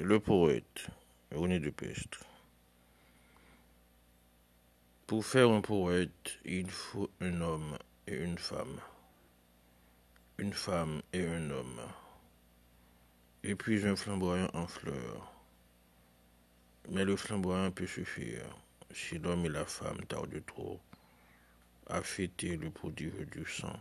Le poète, René de Pestre. Pour faire un poète, il faut un homme et une femme. Une femme et un homme. Et puis un flamboyant en fleurs. Mais le flamboyant peut suffire si l'homme et la femme tardent trop à fêter le produit du sang.